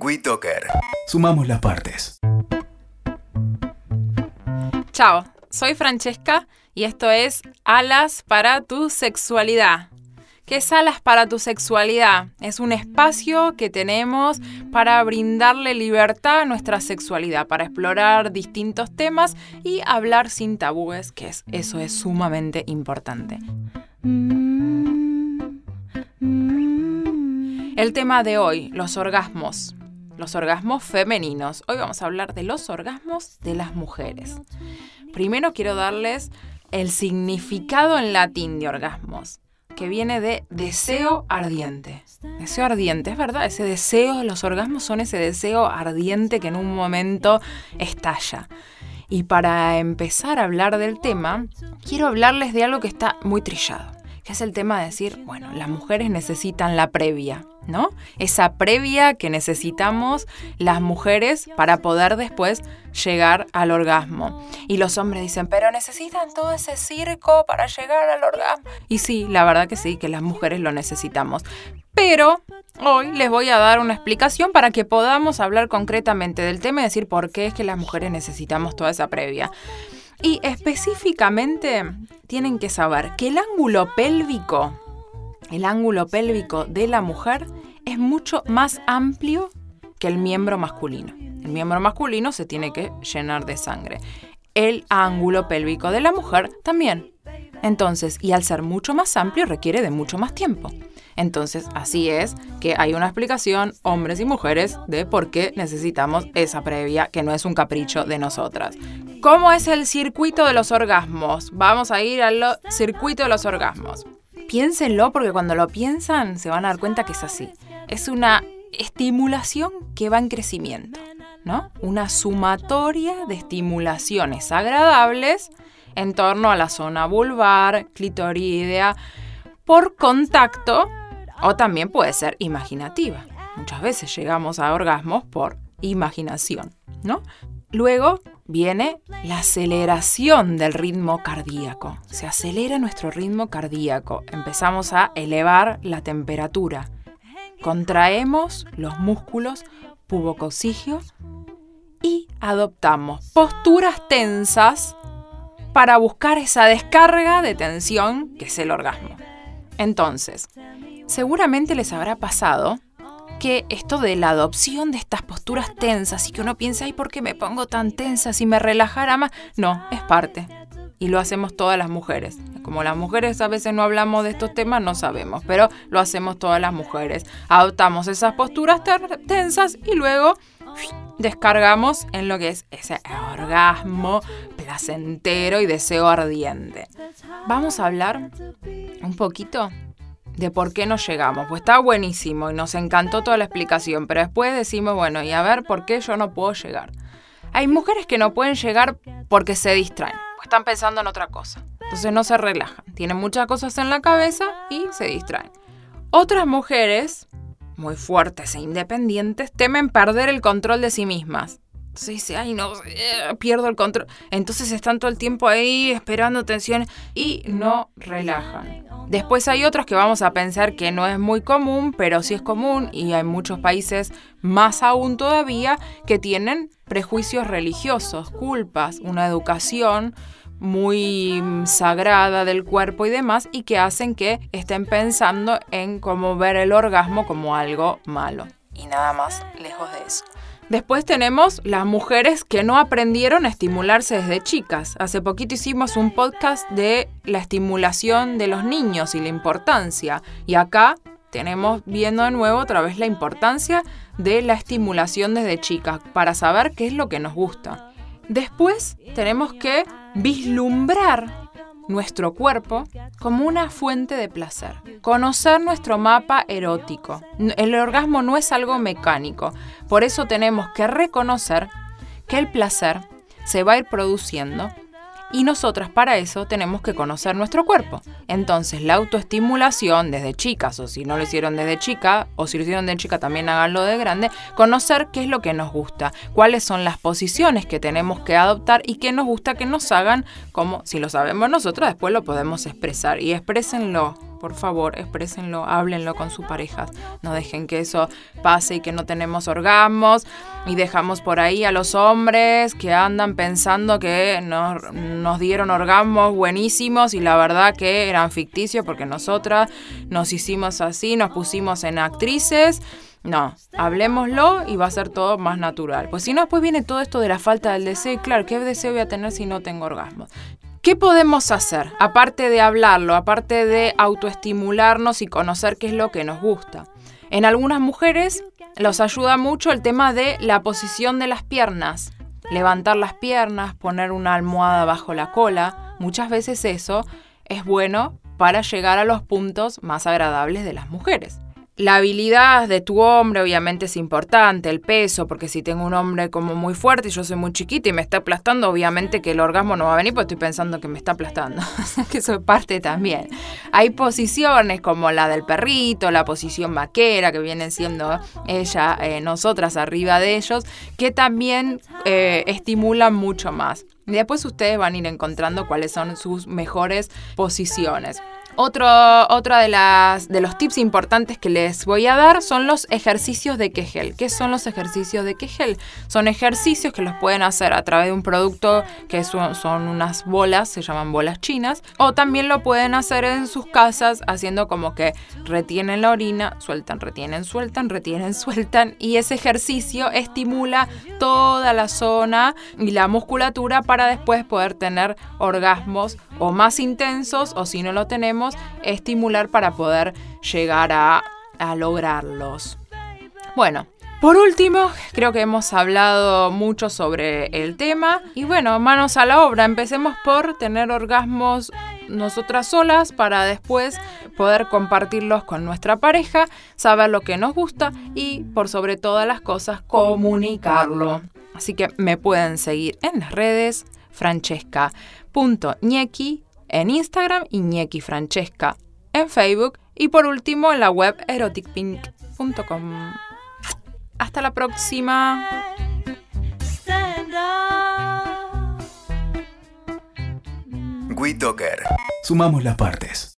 WeToker. Sumamos las partes. Chao, soy Francesca y esto es Alas para tu sexualidad. ¿Qué es Alas para tu sexualidad? Es un espacio que tenemos para brindarle libertad a nuestra sexualidad, para explorar distintos temas y hablar sin tabúes, que es, eso es sumamente importante. El tema de hoy, los orgasmos. Los orgasmos femeninos. Hoy vamos a hablar de los orgasmos de las mujeres. Primero quiero darles el significado en latín de orgasmos que viene de deseo ardiente. Deseo ardiente, es verdad, ese deseo, los orgasmos son ese deseo ardiente que en un momento estalla. Y para empezar a hablar del tema, quiero hablarles de algo que está muy trillado, que es el tema de decir, bueno, las mujeres necesitan la previa. ¿no? Esa previa que necesitamos las mujeres para poder después llegar al orgasmo. Y los hombres dicen, pero necesitan todo ese circo para llegar al orgasmo. Y sí, la verdad que sí, que las mujeres lo necesitamos. Pero hoy les voy a dar una explicación para que podamos hablar concretamente del tema y decir por qué es que las mujeres necesitamos toda esa previa. Y específicamente tienen que saber que el ángulo pélvico el ángulo pélvico de la mujer es mucho más amplio que el miembro masculino. El miembro masculino se tiene que llenar de sangre. El ángulo pélvico de la mujer también. Entonces, y al ser mucho más amplio requiere de mucho más tiempo. Entonces, así es que hay una explicación, hombres y mujeres, de por qué necesitamos esa previa, que no es un capricho de nosotras. ¿Cómo es el circuito de los orgasmos? Vamos a ir al circuito de los orgasmos. Piénsenlo porque cuando lo piensan se van a dar cuenta que es así. Es una estimulación que va en crecimiento, ¿no? Una sumatoria de estimulaciones agradables en torno a la zona vulvar, clitoridea, por contacto o también puede ser imaginativa. Muchas veces llegamos a orgasmos por imaginación, ¿no? Luego viene la aceleración del ritmo cardíaco. Se acelera nuestro ritmo cardíaco. Empezamos a elevar la temperatura. Contraemos los músculos pubocoxigio y adoptamos posturas tensas para buscar esa descarga de tensión que es el orgasmo. Entonces, seguramente les habrá pasado que esto de la adopción de estas posturas tensas y que uno piensa, ¿y por qué me pongo tan tensa si me relajara más? No, es parte. Y lo hacemos todas las mujeres. Como las mujeres a veces no hablamos de estos temas, no sabemos, pero lo hacemos todas las mujeres. Adoptamos esas posturas tensas y luego descargamos en lo que es ese orgasmo placentero y deseo ardiente. Vamos a hablar un poquito de por qué no llegamos. Pues está buenísimo y nos encantó toda la explicación, pero después decimos, bueno, y a ver por qué yo no puedo llegar. Hay mujeres que no pueden llegar porque se distraen, pues están pensando en otra cosa. Entonces no se relajan, tienen muchas cosas en la cabeza y se distraen. Otras mujeres, muy fuertes e independientes, temen perder el control de sí mismas. Entonces dice, ay no, eh, pierdo el control. Entonces están todo el tiempo ahí esperando tensión y no relajan. Después hay otros que vamos a pensar que no es muy común, pero sí es común y hay muchos países más aún todavía que tienen prejuicios religiosos, culpas, una educación muy sagrada del cuerpo y demás y que hacen que estén pensando en cómo ver el orgasmo como algo malo. Y nada más lejos de eso. Después tenemos las mujeres que no aprendieron a estimularse desde chicas. Hace poquito hicimos un podcast de la estimulación de los niños y la importancia. Y acá tenemos viendo de nuevo otra vez la importancia de la estimulación desde chicas para saber qué es lo que nos gusta. Después tenemos que vislumbrar nuestro cuerpo como una fuente de placer. Conocer nuestro mapa erótico. El orgasmo no es algo mecánico, por eso tenemos que reconocer que el placer se va a ir produciendo y nosotras para eso tenemos que conocer nuestro cuerpo. Entonces la autoestimulación desde chicas, o si no lo hicieron desde chica, o si lo hicieron de chica también háganlo de grande, conocer qué es lo que nos gusta, cuáles son las posiciones que tenemos que adoptar y qué nos gusta que nos hagan, como si lo sabemos nosotros, después lo podemos expresar y exprésenlo por favor, exprésenlo, háblenlo con sus parejas. No dejen que eso pase y que no tenemos orgasmos y dejamos por ahí a los hombres que andan pensando que nos, nos dieron orgasmos buenísimos y la verdad que eran ficticios porque nosotras nos hicimos así, nos pusimos en actrices. No, hablemoslo y va a ser todo más natural. Pues si no, después viene todo esto de la falta del deseo. Claro, ¿qué deseo voy a tener si no tengo orgasmos? ¿Qué podemos hacer? Aparte de hablarlo, aparte de autoestimularnos y conocer qué es lo que nos gusta. En algunas mujeres los ayuda mucho el tema de la posición de las piernas. Levantar las piernas, poner una almohada bajo la cola. Muchas veces eso es bueno para llegar a los puntos más agradables de las mujeres. La habilidad de tu hombre obviamente es importante, el peso, porque si tengo un hombre como muy fuerte y yo soy muy chiquita y me está aplastando, obviamente que el orgasmo no va a venir porque estoy pensando que me está aplastando. que eso es parte también. Hay posiciones como la del perrito, la posición vaquera, que vienen siendo ella, eh, nosotras arriba de ellos, que también eh, estimulan mucho más. Y después ustedes van a ir encontrando cuáles son sus mejores posiciones. Otro, de, las, de los tips importantes que les voy a dar son los ejercicios de Kegel. ¿Qué son los ejercicios de Kegel? Son ejercicios que los pueden hacer a través de un producto que son, son unas bolas, se llaman bolas chinas, o también lo pueden hacer en sus casas haciendo como que retienen la orina, sueltan, retienen, sueltan, retienen, sueltan, y ese ejercicio estimula toda la zona y la musculatura para después poder tener orgasmos o más intensos o si no lo tenemos, estimular para poder llegar a, lograrlos. Bueno, por último, creo que hemos hablado mucho sobre el tema y bueno, manos a la obra, empecemos por tener orgasmos nosotras solas para después poder compartirlos con nuestra pareja, saber lo que nos gusta y por sobre todas las cosas comunicarlo. Así que me pueden seguir en las redes francesca.ñequi en Instagram y ñequi francesca en Facebook y por último en la web eroticpink.com. Hasta la próxima. Sumamos las partes.